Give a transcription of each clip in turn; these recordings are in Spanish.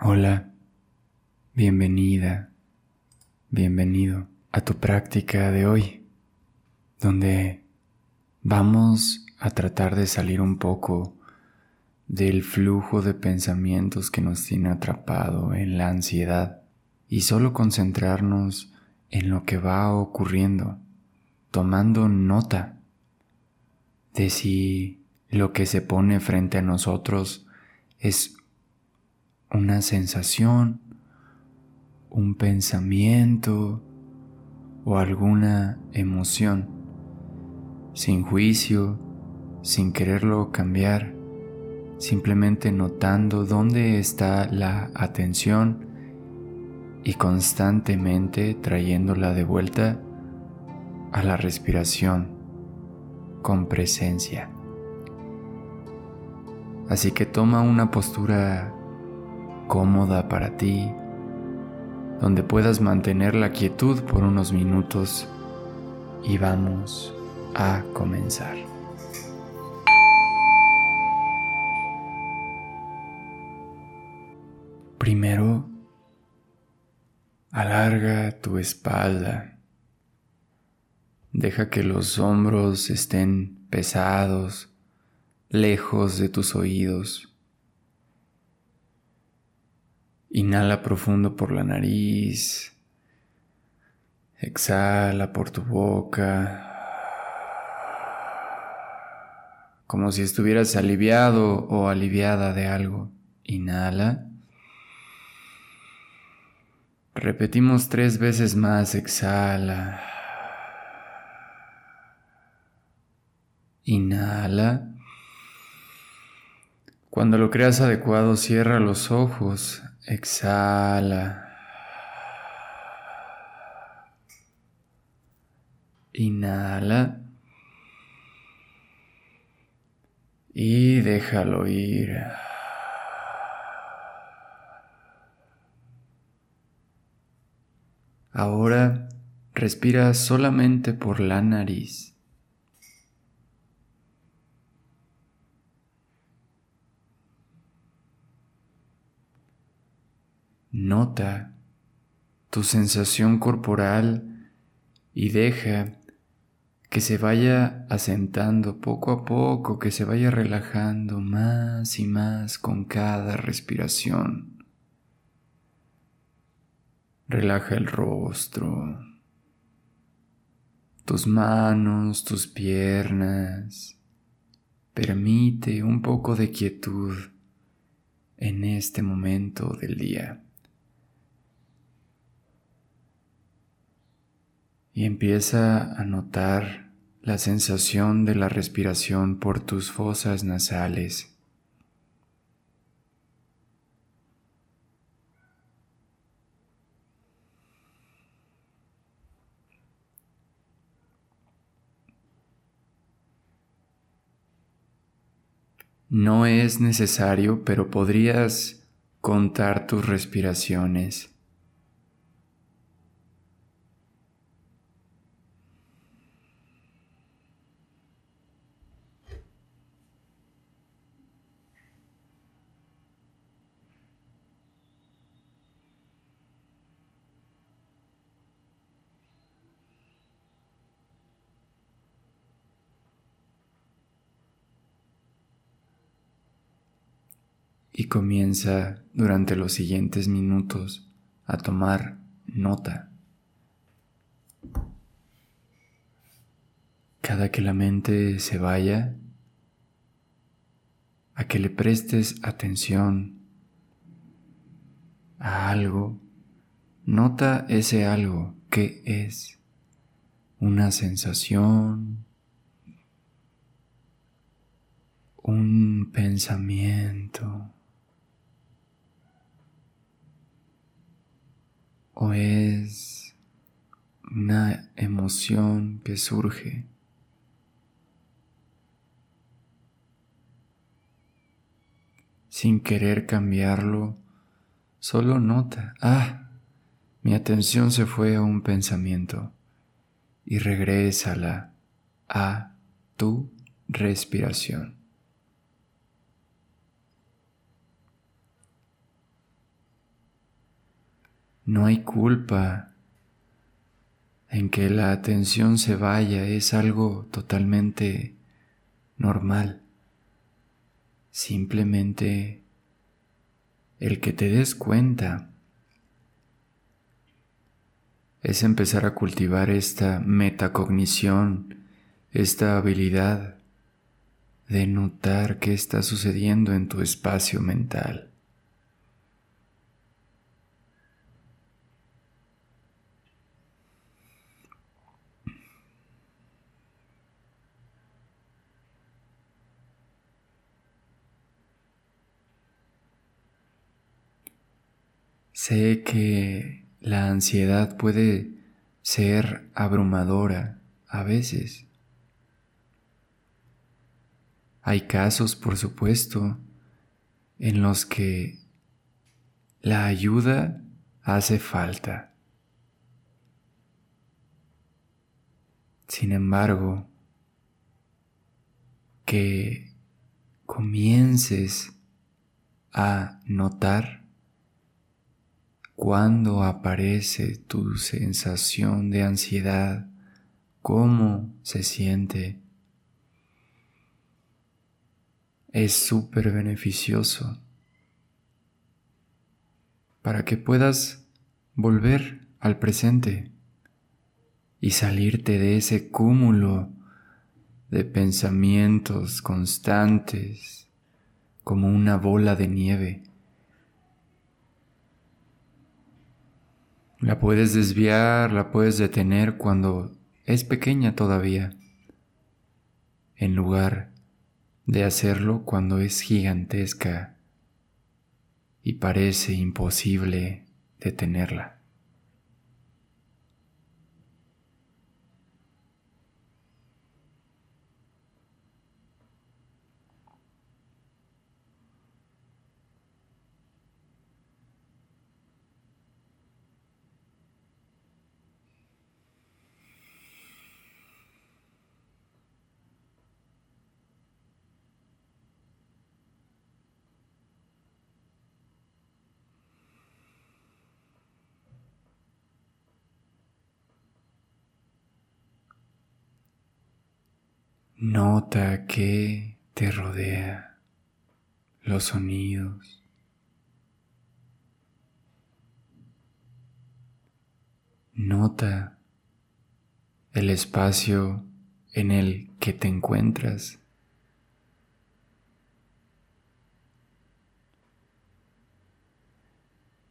Hola, bienvenida, bienvenido a tu práctica de hoy, donde vamos a tratar de salir un poco del flujo de pensamientos que nos tiene atrapado en la ansiedad y solo concentrarnos en lo que va ocurriendo, tomando nota de si lo que se pone frente a nosotros es una sensación, un pensamiento o alguna emoción, sin juicio, sin quererlo cambiar, simplemente notando dónde está la atención y constantemente trayéndola de vuelta a la respiración con presencia. Así que toma una postura cómoda para ti, donde puedas mantener la quietud por unos minutos y vamos a comenzar. Primero, alarga tu espalda. Deja que los hombros estén pesados, lejos de tus oídos. Inhala profundo por la nariz. Exhala por tu boca. Como si estuvieras aliviado o aliviada de algo. Inhala. Repetimos tres veces más. Exhala. Inhala. Cuando lo creas adecuado, cierra los ojos Exhala. Inhala. Y déjalo ir. Ahora respira solamente por la nariz. Nota tu sensación corporal y deja que se vaya asentando poco a poco, que se vaya relajando más y más con cada respiración. Relaja el rostro, tus manos, tus piernas. Permite un poco de quietud en este momento del día. Y empieza a notar la sensación de la respiración por tus fosas nasales. No es necesario, pero podrías contar tus respiraciones. Y comienza durante los siguientes minutos a tomar nota. Cada que la mente se vaya, a que le prestes atención a algo, nota ese algo que es una sensación, un pensamiento, o es una emoción que surge. Sin querer cambiarlo, solo nota, ah, mi atención se fue a un pensamiento y regrésala a tu respiración. No hay culpa en que la atención se vaya, es algo totalmente normal. Simplemente el que te des cuenta es empezar a cultivar esta metacognición, esta habilidad de notar qué está sucediendo en tu espacio mental. Sé que la ansiedad puede ser abrumadora a veces. Hay casos, por supuesto, en los que la ayuda hace falta. Sin embargo, que comiences a notar cuando aparece tu sensación de ansiedad, cómo se siente. Es súper beneficioso para que puedas volver al presente y salirte de ese cúmulo de pensamientos constantes como una bola de nieve. La puedes desviar, la puedes detener cuando es pequeña todavía, en lugar de hacerlo cuando es gigantesca y parece imposible detenerla. Nota que te rodea, los sonidos. Nota el espacio en el que te encuentras.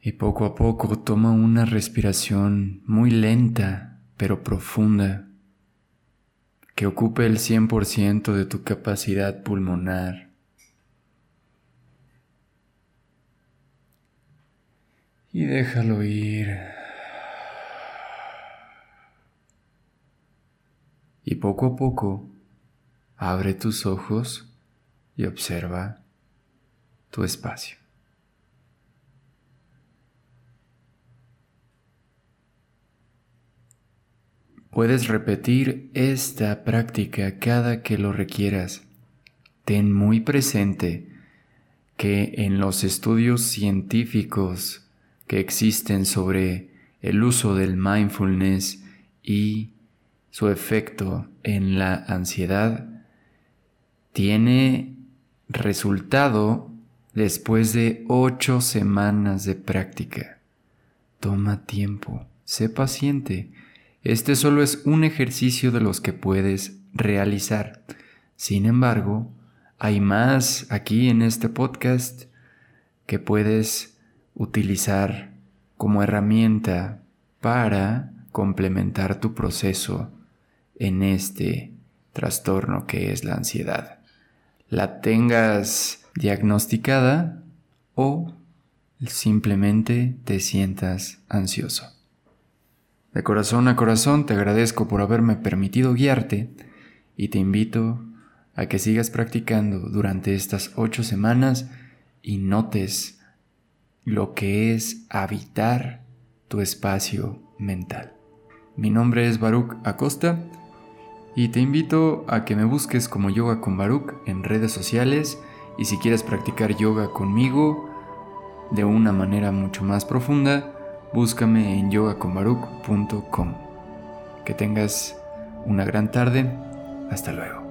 Y poco a poco toma una respiración muy lenta pero profunda que ocupe el 100% de tu capacidad pulmonar. Y déjalo ir. Y poco a poco, abre tus ojos y observa tu espacio. Puedes repetir esta práctica cada que lo requieras. Ten muy presente que en los estudios científicos que existen sobre el uso del mindfulness y su efecto en la ansiedad tiene resultado después de ocho semanas de práctica. Toma tiempo, sé paciente este solo es un ejercicio de los que puedes realizar. Sin embargo, hay más aquí en este podcast que puedes utilizar como herramienta para complementar tu proceso en este trastorno que es la ansiedad. La tengas diagnosticada o simplemente te sientas ansioso. De corazón a corazón te agradezco por haberme permitido guiarte y te invito a que sigas practicando durante estas ocho semanas y notes lo que es habitar tu espacio mental. Mi nombre es Baruch Acosta y te invito a que me busques como Yoga con Baruch en redes sociales y si quieres practicar yoga conmigo de una manera mucho más profunda, búscame en yogaconbaruch.com. Que tengas una gran tarde. Hasta luego.